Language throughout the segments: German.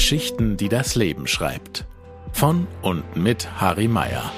Geschichten, die das Leben schreibt. Von und mit Harry Meyer.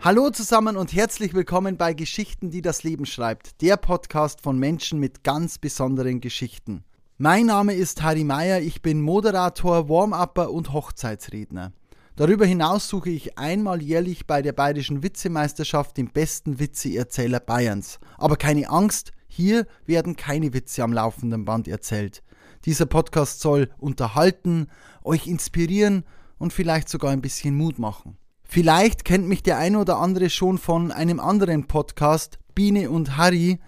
Hallo zusammen und herzlich willkommen bei Geschichten, die das Leben schreibt, der Podcast von Menschen mit ganz besonderen Geschichten. Mein Name ist Harry Meyer, ich bin Moderator, Warm-Upper und Hochzeitsredner. Darüber hinaus suche ich einmal jährlich bei der Bayerischen Witzemeisterschaft den besten Witzeerzähler Bayerns. Aber keine Angst, hier werden keine Witze am laufenden Band erzählt. Dieser Podcast soll unterhalten, euch inspirieren und vielleicht sogar ein bisschen Mut machen. Vielleicht kennt mich der ein oder andere schon von einem anderen Podcast, Biene und Harry,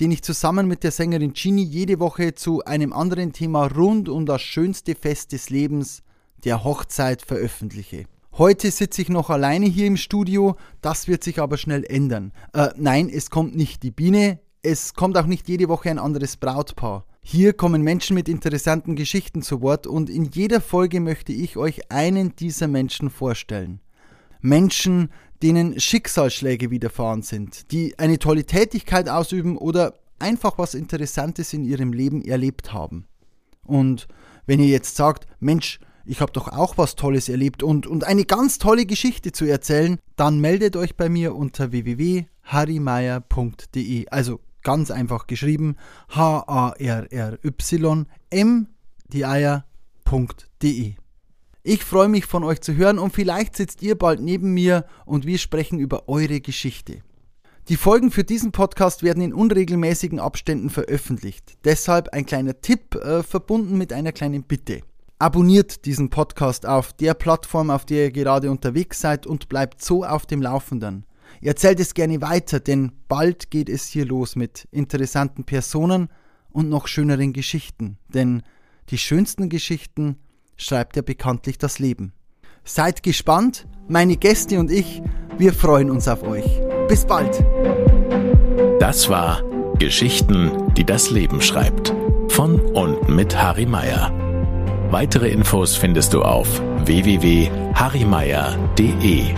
den ich zusammen mit der Sängerin Ginny jede Woche zu einem anderen Thema rund um das schönste Fest des Lebens, der Hochzeit, veröffentliche. Heute sitze ich noch alleine hier im Studio, das wird sich aber schnell ändern. Äh, nein, es kommt nicht die Biene, es kommt auch nicht jede Woche ein anderes Brautpaar. Hier kommen Menschen mit interessanten Geschichten zu Wort und in jeder Folge möchte ich euch einen dieser Menschen vorstellen. Menschen, denen Schicksalsschläge widerfahren sind, die eine tolle Tätigkeit ausüben oder einfach was Interessantes in ihrem Leben erlebt haben. Und wenn ihr jetzt sagt, Mensch, ich habe doch auch was Tolles erlebt und, und eine ganz tolle Geschichte zu erzählen, dann meldet euch bei mir unter www.harrymeier.de. Also ganz einfach geschrieben, H-A-R-R-Y-M, die Eier.de. Ich freue mich von euch zu hören und vielleicht sitzt ihr bald neben mir und wir sprechen über eure Geschichte. Die Folgen für diesen Podcast werden in unregelmäßigen Abständen veröffentlicht. Deshalb ein kleiner Tipp äh, verbunden mit einer kleinen Bitte. Abonniert diesen Podcast auf der Plattform, auf der ihr gerade unterwegs seid und bleibt so auf dem Laufenden. Erzählt es gerne weiter, denn bald geht es hier los mit interessanten Personen und noch schöneren Geschichten. Denn die schönsten Geschichten schreibt ja bekanntlich das Leben. Seid gespannt, meine Gäste und ich, wir freuen uns auf euch. Bis bald. Das war Geschichten, die das Leben schreibt. Von und mit Harry Meyer. Weitere Infos findest du auf www.harrymeier.de.